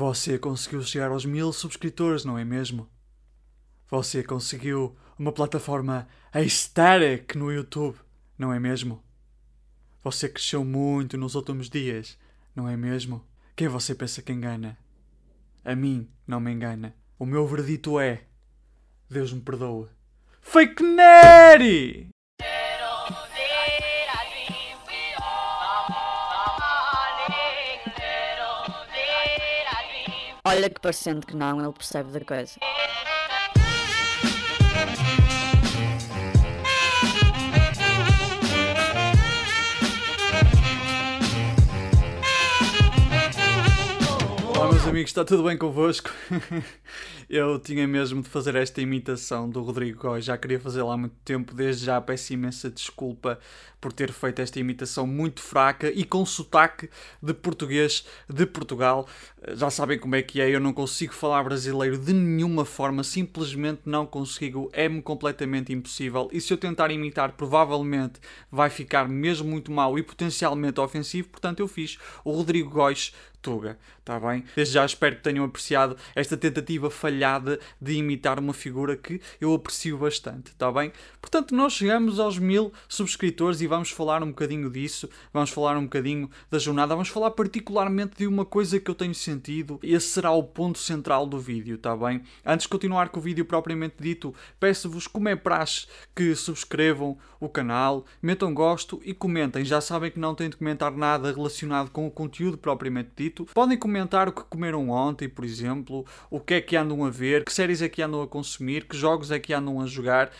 Você conseguiu chegar aos mil subscritores, não é mesmo? Você conseguiu uma plataforma aesthetic no YouTube, não é mesmo? Você cresceu muito nos últimos dias, não é mesmo? Quem você pensa que engana? A mim não me engana. O meu verdito é: Deus me perdoa. Fake Neri! Olha que parecendo que não, ele percebe da coisa. Olá meus amigos, está tudo bem convosco? Eu tinha mesmo de fazer esta imitação do Rodrigo Góes, já queria fazê-la há muito tempo, desde já peço imensa desculpa por ter feito esta imitação muito fraca e com sotaque de português de Portugal. Já sabem como é que é, eu não consigo falar brasileiro de nenhuma forma, simplesmente não consigo, é-me completamente impossível. E se eu tentar imitar, provavelmente vai ficar mesmo muito mal e potencialmente ofensivo, portanto eu fiz o Rodrigo Góes Tuga, está bem? Desde já espero que tenham apreciado esta tentativa falhada de imitar uma figura que eu aprecio bastante, está bem? Portanto, nós chegamos aos mil subscritores e vamos falar um bocadinho disso, vamos falar um bocadinho da jornada, vamos falar particularmente de uma coisa que eu tenho sentido, esse será o ponto central do vídeo, está bem? Antes de continuar com o vídeo propriamente dito, peço-vos, como é praxe, que subscrevam o canal, metam gosto e comentem. Já sabem que não têm de comentar nada relacionado com o conteúdo propriamente dito Podem comentar o que comeram ontem, por exemplo, o que é que andam a ver, que séries é que andam a consumir, que jogos é que andam a jogar.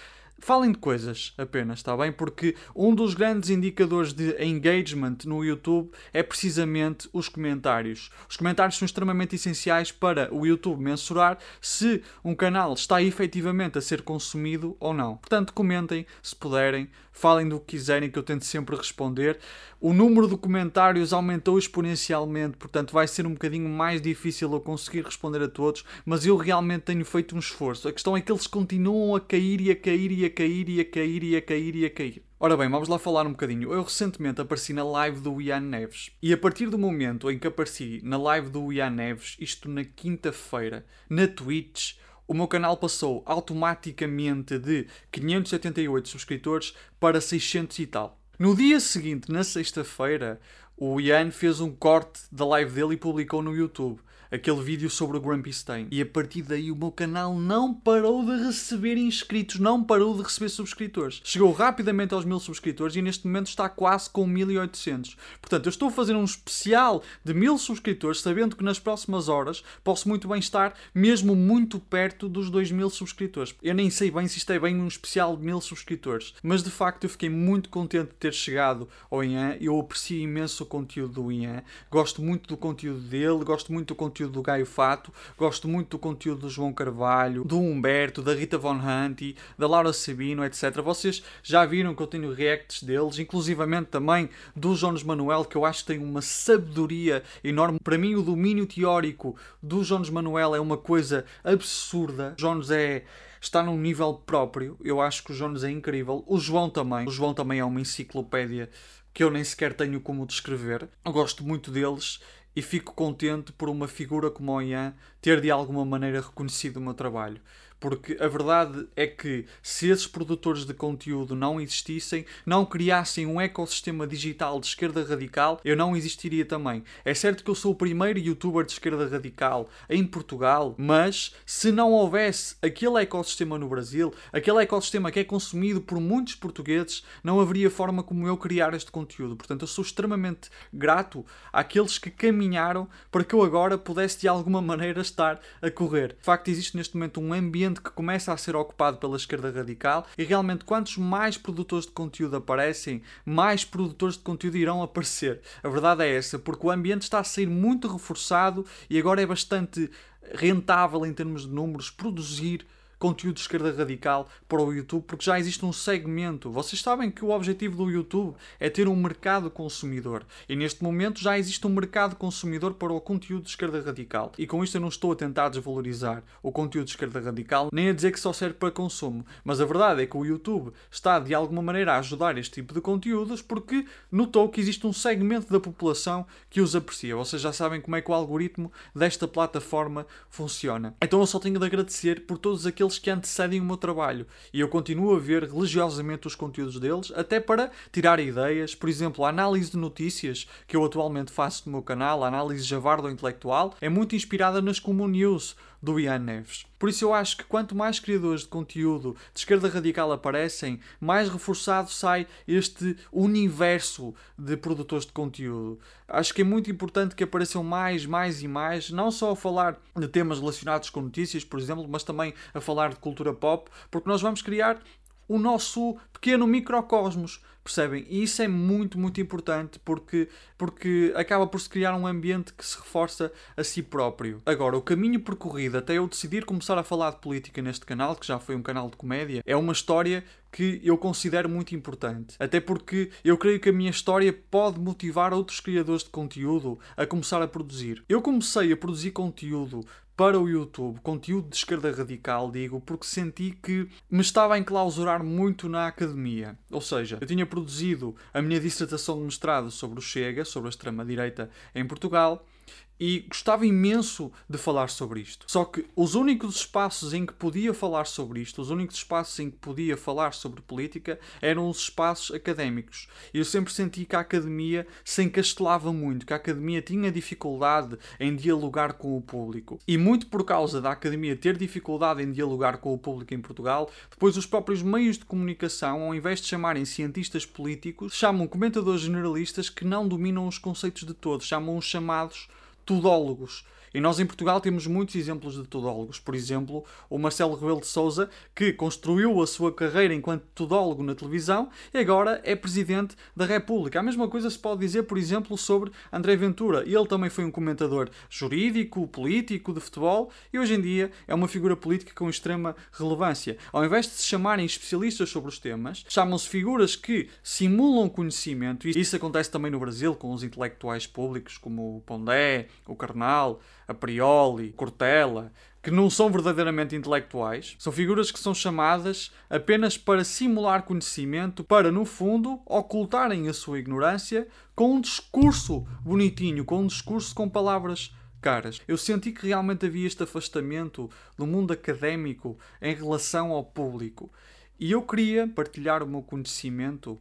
Falem de coisas apenas, está bem? Porque um dos grandes indicadores de engagement no YouTube é precisamente os comentários. Os comentários são extremamente essenciais para o YouTube mensurar se um canal está efetivamente a ser consumido ou não. Portanto, comentem se puderem, falem do que quiserem, que eu tento sempre responder. O número de comentários aumentou exponencialmente, portanto, vai ser um bocadinho mais difícil eu conseguir responder a todos, mas eu realmente tenho feito um esforço. A questão é que eles continuam a cair e a cair e a cair e a cair e a cair e a cair. Ora bem, vamos lá falar um bocadinho. Eu recentemente apareci na live do Ian Neves. E a partir do momento em que apareci na live do Ian Neves, isto na quinta-feira, na Twitch, o meu canal passou automaticamente de 578 subscritores para 600 e tal. No dia seguinte, na sexta-feira, o Ian fez um corte da live dele e publicou no YouTube aquele vídeo sobre o Grumpy Stein. E a partir daí o meu canal não parou de receber inscritos, não parou de receber subscritores. Chegou rapidamente aos mil subscritores e neste momento está quase com 1800. Portanto, eu estou a fazer um especial de mil subscritores, sabendo que nas próximas horas posso muito bem estar mesmo muito perto dos 2000 subscritores. Eu nem sei bem se isto é bem um especial de mil subscritores, mas de facto eu fiquei muito contente de ter chegado ao Ian. Eu aprecio imenso o conteúdo do Ian, gosto muito do conteúdo dele, gosto muito do conteúdo conteúdo do Gaio Fato, gosto muito do conteúdo do João Carvalho, do Humberto, da Rita Von Hunt, da Laura Sabino, etc. Vocês já viram que eu tenho reacts deles, inclusivamente também do Jones Manuel, que eu acho que tem uma sabedoria enorme. Para mim, o domínio teórico do Jones Manuel é uma coisa absurda. Jones é está num nível próprio. Eu acho que o Jones é incrível. O João também. O João também é uma enciclopédia que eu nem sequer tenho como descrever. Eu gosto muito deles e fico contente por uma figura como o Ian ter de alguma maneira reconhecido o meu trabalho. Porque a verdade é que se esses produtores de conteúdo não existissem, não criassem um ecossistema digital de esquerda radical, eu não existiria também. É certo que eu sou o primeiro youtuber de esquerda radical em Portugal, mas se não houvesse aquele ecossistema no Brasil, aquele ecossistema que é consumido por muitos portugueses, não haveria forma como eu criar este conteúdo. Portanto, eu sou extremamente grato àqueles que caminharam para que eu agora pudesse de alguma maneira estar a correr. De facto, existe neste momento um ambiente ambiente que começa a ser ocupado pela esquerda radical e realmente quantos mais produtores de conteúdo aparecem, mais produtores de conteúdo irão aparecer. A verdade é essa, porque o ambiente está a ser muito reforçado e agora é bastante rentável em termos de números produzir conteúdo de esquerda radical para o YouTube, porque já existe um segmento. Vocês sabem que o objetivo do YouTube é ter um mercado consumidor. E neste momento já existe um mercado consumidor para o conteúdo de esquerda radical. E com isto eu não estou a tentar desvalorizar o conteúdo de esquerda radical, nem a dizer que só serve para consumo. Mas a verdade é que o YouTube está de alguma maneira a ajudar este tipo de conteúdos porque notou que existe um segmento da população que os aprecia. Vocês já sabem como é que o algoritmo desta plataforma funciona. Então eu só tenho de agradecer por todos aqueles que antecedem o meu trabalho e eu continuo a ver religiosamente os conteúdos deles, até para tirar ideias, por exemplo, a análise de notícias que eu atualmente faço no meu canal, a análise javardo intelectual, é muito inspirada nas Comum News do Ian Neves. Por isso eu acho que quanto mais criadores de conteúdo de esquerda radical aparecem, mais reforçado sai este universo de produtores de conteúdo. Acho que é muito importante que apareçam mais, mais e mais, não só a falar de temas relacionados com notícias, por exemplo, mas também a falar de cultura pop, porque nós vamos criar o nosso pequeno microcosmos, percebem? E isso é muito, muito importante porque, porque acaba por se criar um ambiente que se reforça a si próprio. Agora, o caminho percorrido até eu decidir começar a falar de política neste canal, que já foi um canal de comédia, é uma história que eu considero muito importante. Até porque eu creio que a minha história pode motivar outros criadores de conteúdo a começar a produzir. Eu comecei a produzir conteúdo para o YouTube, conteúdo de esquerda radical, digo, porque senti que me estava a enclausurar muito na academia. Ou seja, eu tinha produzido a minha dissertação de mestrado sobre o Chega, sobre a extrema-direita em Portugal, e gostava imenso de falar sobre isto. Só que os únicos espaços em que podia falar sobre isto, os únicos espaços em que podia falar sobre política, eram os espaços académicos. E eu sempre senti que a academia se encastelava muito, que a academia tinha dificuldade em dialogar com o público. E muito por causa da academia ter dificuldade em dialogar com o público em Portugal, depois os próprios meios de comunicação, ao invés de chamarem cientistas políticos, chamam comentadores generalistas que não dominam os conceitos de todos, chamam os chamados tudólogos. E nós em Portugal temos muitos exemplos de tudólogos. Por exemplo, o Marcelo Rebelo de Souza, que construiu a sua carreira enquanto tudólogo na televisão e agora é presidente da República. A mesma coisa se pode dizer, por exemplo, sobre André Ventura. Ele também foi um comentador jurídico, político, de futebol e hoje em dia é uma figura política com extrema relevância. Ao invés de se chamarem especialistas sobre os temas, chamam-se figuras que simulam conhecimento. E isso acontece também no Brasil com os intelectuais públicos como o Pondé, o Carnal, a Prioli, Cortella, que não são verdadeiramente intelectuais, são figuras que são chamadas apenas para simular conhecimento, para, no fundo, ocultarem a sua ignorância com um discurso bonitinho, com um discurso com palavras caras. Eu senti que realmente havia este afastamento do mundo académico em relação ao público. E eu queria partilhar o meu conhecimento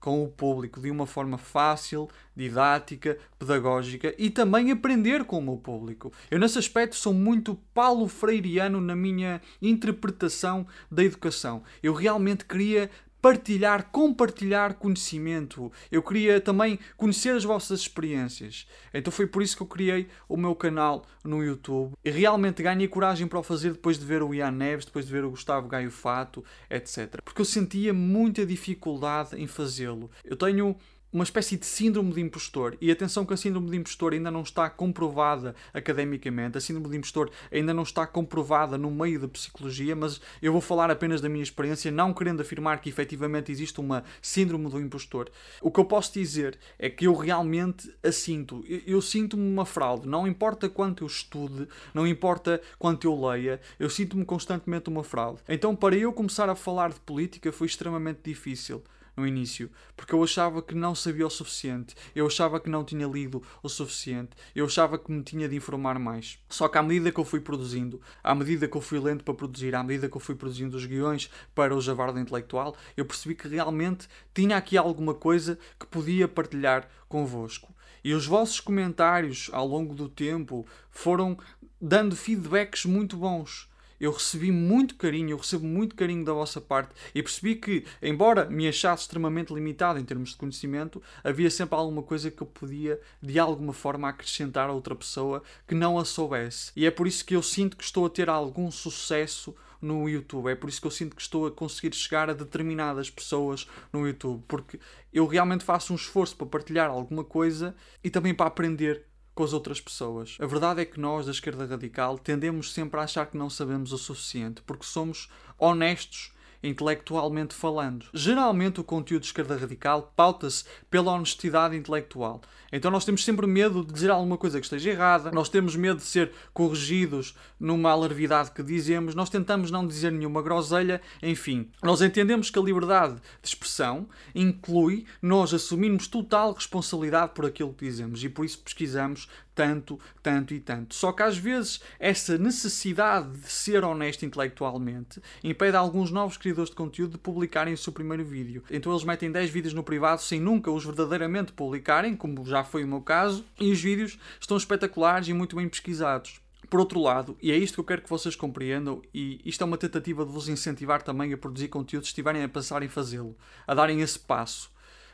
com o público de uma forma fácil, didática, pedagógica e também aprender com o meu público. Eu, nesse aspecto, sou muito Paulo Freireano na minha interpretação da educação. Eu realmente queria partilhar, compartilhar conhecimento. Eu queria também conhecer as vossas experiências. Então foi por isso que eu criei o meu canal no YouTube. E realmente ganhei coragem para o fazer depois de ver o Ian Neves, depois de ver o Gustavo Gaio Fato, etc. Porque eu sentia muita dificuldade em fazê-lo. Eu tenho uma espécie de síndrome de impostor. E atenção que a síndrome de impostor ainda não está comprovada academicamente, a síndrome de impostor ainda não está comprovada no meio da psicologia, mas eu vou falar apenas da minha experiência, não querendo afirmar que efetivamente existe uma síndrome do impostor. O que eu posso dizer é que eu realmente a sinto. Eu, eu sinto-me uma fraude. Não importa quanto eu estude, não importa quanto eu leia, eu sinto-me constantemente uma fraude. Então, para eu começar a falar de política foi extremamente difícil no início, porque eu achava que não sabia o suficiente, eu achava que não tinha lido o suficiente, eu achava que me tinha de informar mais. Só que à medida que eu fui produzindo, à medida que eu fui lendo para produzir, à medida que eu fui produzindo os guiões para o Javarda Intelectual, eu percebi que realmente tinha aqui alguma coisa que podia partilhar convosco. E os vossos comentários ao longo do tempo foram dando feedbacks muito bons eu recebi muito carinho, eu recebo muito carinho da vossa parte e percebi que, embora me achasse extremamente limitado em termos de conhecimento, havia sempre alguma coisa que eu podia, de alguma forma, acrescentar a outra pessoa que não a soubesse. E é por isso que eu sinto que estou a ter algum sucesso no YouTube. É por isso que eu sinto que estou a conseguir chegar a determinadas pessoas no YouTube, porque eu realmente faço um esforço para partilhar alguma coisa e também para aprender com as outras pessoas. A verdade é que nós, da esquerda radical, tendemos sempre a achar que não sabemos o suficiente, porque somos honestos intelectualmente falando. Geralmente o conteúdo de esquerda radical pauta-se pela honestidade intelectual. Então nós temos sempre medo de dizer alguma coisa que esteja errada, nós temos medo de ser corrigidos numa alarvidade que dizemos, nós tentamos não dizer nenhuma groselha, enfim. Nós entendemos que a liberdade de expressão inclui nós assumirmos total responsabilidade por aquilo que dizemos e por isso pesquisamos tanto, tanto e tanto. Só que às vezes essa necessidade de ser honesto intelectualmente impede alguns novos de conteúdo de publicarem o seu primeiro vídeo. Então eles metem 10 vídeos no privado sem nunca os verdadeiramente publicarem, como já foi o meu caso, e os vídeos estão espetaculares e muito bem pesquisados. Por outro lado, e é isto que eu quero que vocês compreendam, e isto é uma tentativa de vos incentivar também a produzir conteúdo se estiverem a pensar em fazê-lo, a darem esse passo.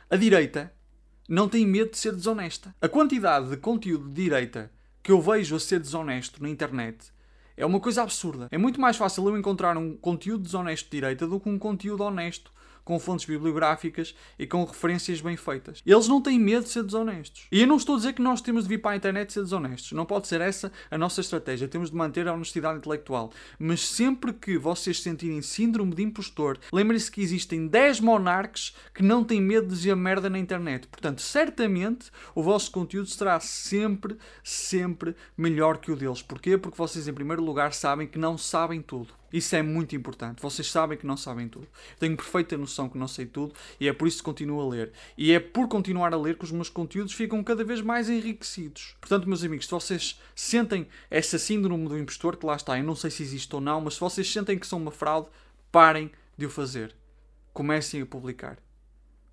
A direita não tem medo de ser desonesta. A quantidade de conteúdo de direita que eu vejo a ser desonesto na internet é uma coisa absurda. É muito mais fácil eu encontrar um conteúdo desonesto de direita do que um conteúdo honesto com fontes bibliográficas e com referências bem feitas. Eles não têm medo de ser desonestos. E eu não estou a dizer que nós temos de vir para a internet ser desonestos. Não pode ser essa a nossa estratégia. Temos de manter a honestidade intelectual. Mas sempre que vocês sentirem síndrome de impostor, lembrem-se que existem 10 monarcas que não têm medo de dizer merda na internet. Portanto, certamente o vosso conteúdo será sempre, sempre melhor que o deles. Porquê? Porque vocês, em primeiro lugar, sabem que não sabem tudo. Isso é muito importante. Vocês sabem que não sabem tudo. Tenho perfeita noção que não sei tudo e é por isso que continuo a ler. E é por continuar a ler que os meus conteúdos ficam cada vez mais enriquecidos. Portanto, meus amigos, se vocês sentem essa síndrome do impostor, que lá está, eu não sei se existe ou não, mas se vocês sentem que são uma fraude, parem de o fazer. Comecem a publicar.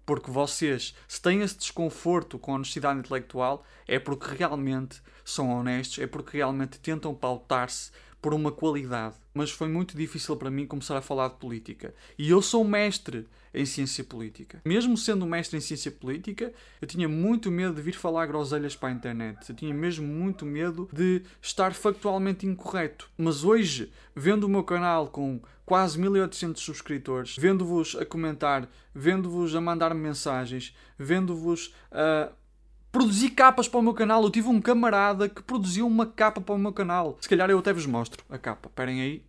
Porque vocês, se têm esse desconforto com a honestidade intelectual, é porque realmente são honestos, é porque realmente tentam pautar-se por uma qualidade. Mas foi muito difícil para mim começar a falar de política. E eu sou mestre em ciência política. Mesmo sendo mestre em ciência política, eu tinha muito medo de vir falar groselhas para a internet. Eu tinha mesmo muito medo de estar factualmente incorreto. Mas hoje, vendo o meu canal com quase 1800 subscritores, vendo-vos a comentar, vendo-vos a mandar mensagens, vendo-vos a produzi capas para o meu canal. Eu tive um camarada que produziu uma capa para o meu canal. Se calhar eu até vos mostro a capa. Esperem aí.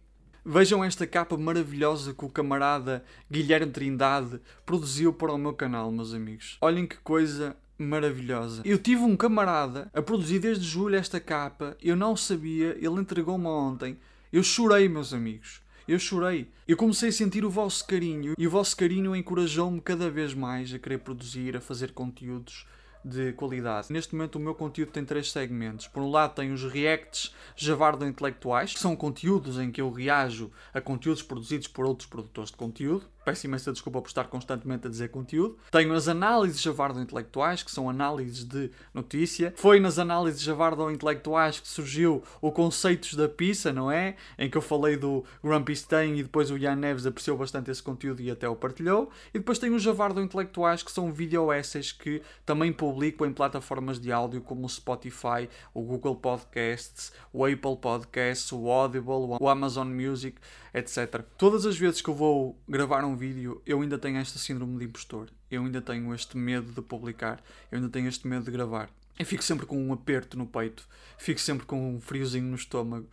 Vejam esta capa maravilhosa que o camarada Guilherme Trindade produziu para o meu canal, meus amigos. Olhem que coisa maravilhosa. Eu tive um camarada a produzir desde julho esta capa. Eu não sabia, ele entregou-me ontem. Eu chorei, meus amigos. Eu chorei. Eu comecei a sentir o vosso carinho e o vosso carinho encorajou-me cada vez mais a querer produzir, a fazer conteúdos de qualidade. Neste momento o meu conteúdo tem três segmentos. Por um lado tem os reacts javardo-intelectuais, que são conteúdos em que eu reajo a conteúdos produzidos por outros produtores de conteúdo. Peço imensa desculpa por estar constantemente a dizer conteúdo. Tenho as análises javardo-intelectuais, que são análises de notícia. Foi nas análises javardo-intelectuais que surgiu o Conceitos da Pizza, não é? Em que eu falei do Grumpy Stein e depois o Ian Neves apreciou bastante esse conteúdo e até o partilhou. E depois tenho os javardo-intelectuais, que são video essays que também publico em plataformas de áudio como o Spotify, o Google Podcasts, o Apple Podcasts, o Audible, o Amazon Music, etc. Todas as vezes que eu vou gravar um vídeo, eu ainda tenho esta síndrome de impostor. Eu ainda tenho este medo de publicar. Eu ainda tenho este medo de gravar. Eu fico sempre com um aperto no peito. Fico sempre com um friozinho no estômago.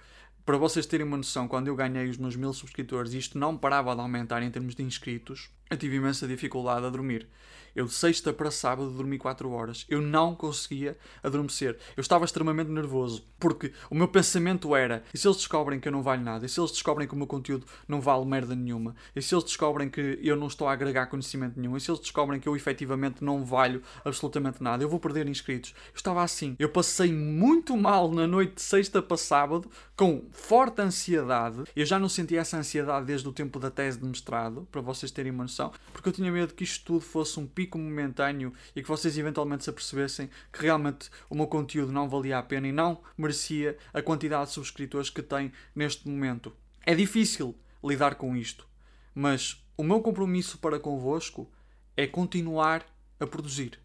Para vocês terem uma noção, quando eu ganhei os meus mil subscritores e isto não parava de aumentar em termos de inscritos, eu tive imensa dificuldade a dormir. Eu de sexta para sábado dormi 4 horas. Eu não conseguia adormecer. Eu estava extremamente nervoso, porque o meu pensamento era: e se eles descobrem que eu não valho nada? E se eles descobrem que o meu conteúdo não vale merda nenhuma? E se eles descobrem que eu não estou a agregar conhecimento nenhum? E se eles descobrem que eu efetivamente não valho absolutamente nada? Eu vou perder inscritos. Eu estava assim. Eu passei muito mal na noite de sexta para sábado, com forte ansiedade. Eu já não sentia essa ansiedade desde o tempo da tese de mestrado, para vocês terem uma noção, porque eu tinha medo que isto tudo fosse um pico momentâneo e que vocês eventualmente se apercebessem que realmente o meu conteúdo não valia a pena e não merecia a quantidade de subscritores que tem neste momento. É difícil lidar com isto, mas o meu compromisso para convosco é continuar a produzir.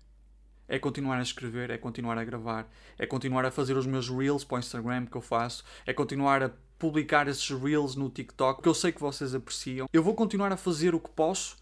É continuar a escrever, é continuar a gravar, é continuar a fazer os meus reels para o Instagram que eu faço, é continuar a publicar esses reels no TikTok que eu sei que vocês apreciam. Eu vou continuar a fazer o que posso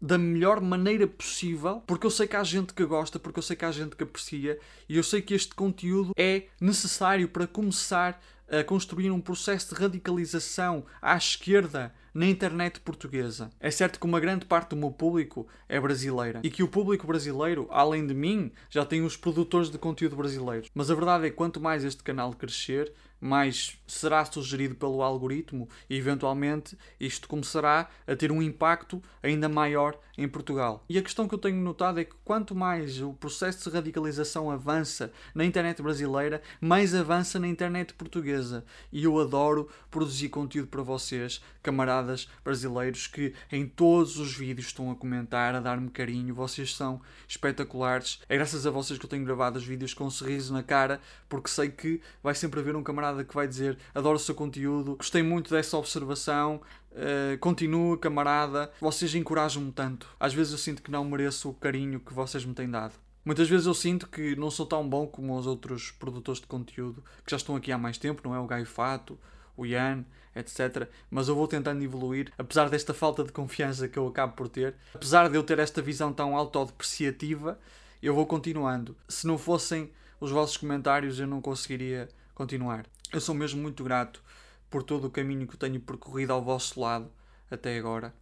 da melhor maneira possível, porque eu sei que há gente que gosta, porque eu sei que há gente que aprecia e eu sei que este conteúdo é necessário para começar a construir um processo de radicalização à esquerda na internet portuguesa. É certo que uma grande parte do meu público é brasileira e que o público brasileiro, além de mim, já tem os produtores de conteúdo brasileiros. Mas a verdade é que quanto mais este canal crescer, mais será sugerido pelo algoritmo e eventualmente isto começará a ter um impacto ainda maior em Portugal. E a questão que eu tenho notado é que quanto mais o processo de radicalização avança na internet brasileira, mais avança na internet portuguesa. E eu adoro produzir conteúdo para vocês, camaradas brasileiros que em todos os vídeos estão a comentar, a dar-me carinho. Vocês são espetaculares. É graças a vocês que eu tenho gravado os vídeos com um sorriso na cara, porque sei que vai sempre haver um camarada camarada que vai dizer adoro o seu conteúdo, gostei muito dessa observação, uh, continua camarada, vocês encorajam-me tanto. Às vezes eu sinto que não mereço o carinho que vocês me têm dado. Muitas vezes eu sinto que não sou tão bom como os outros produtores de conteúdo que já estão aqui há mais tempo, não é? O Gaio Fato, o Ian, etc. Mas eu vou tentando evoluir, apesar desta falta de confiança que eu acabo por ter, apesar de eu ter esta visão tão autodepreciativa, eu vou continuando. Se não fossem os vossos comentários, eu não conseguiria continuar. Eu sou mesmo muito grato por todo o caminho que tenho percorrido ao vosso lado até agora.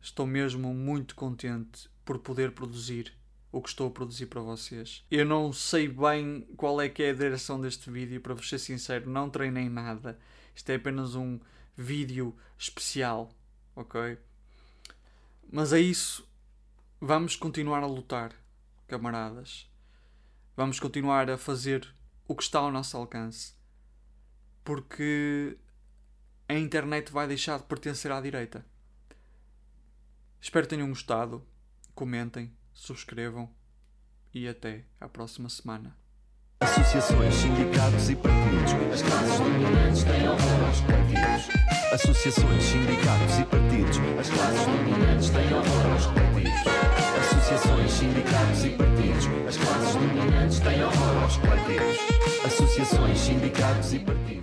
Estou mesmo muito contente por poder produzir o que estou a produzir para vocês. Eu não sei bem qual é que é a direção deste vídeo, para vos ser sincero, não treinei nada. Isto é apenas um vídeo especial, ok? Mas é isso. Vamos continuar a lutar, camaradas. Vamos continuar a fazer o que está ao nosso alcance. Porque a internet vai deixar de pertencer à direita. Espero que tenham gostado. Comentem, subscrevam e até à próxima semana. Associações, sindicatos e partidos. As classes dominantes têm horror aos partidos. Associações, sindicatos e partidos. As classes dominantes têm horror aos partidos. Associações, sindicatos e partidos. As classes dominantes têm horror aos partidos. Associações, sindicatos e partidos.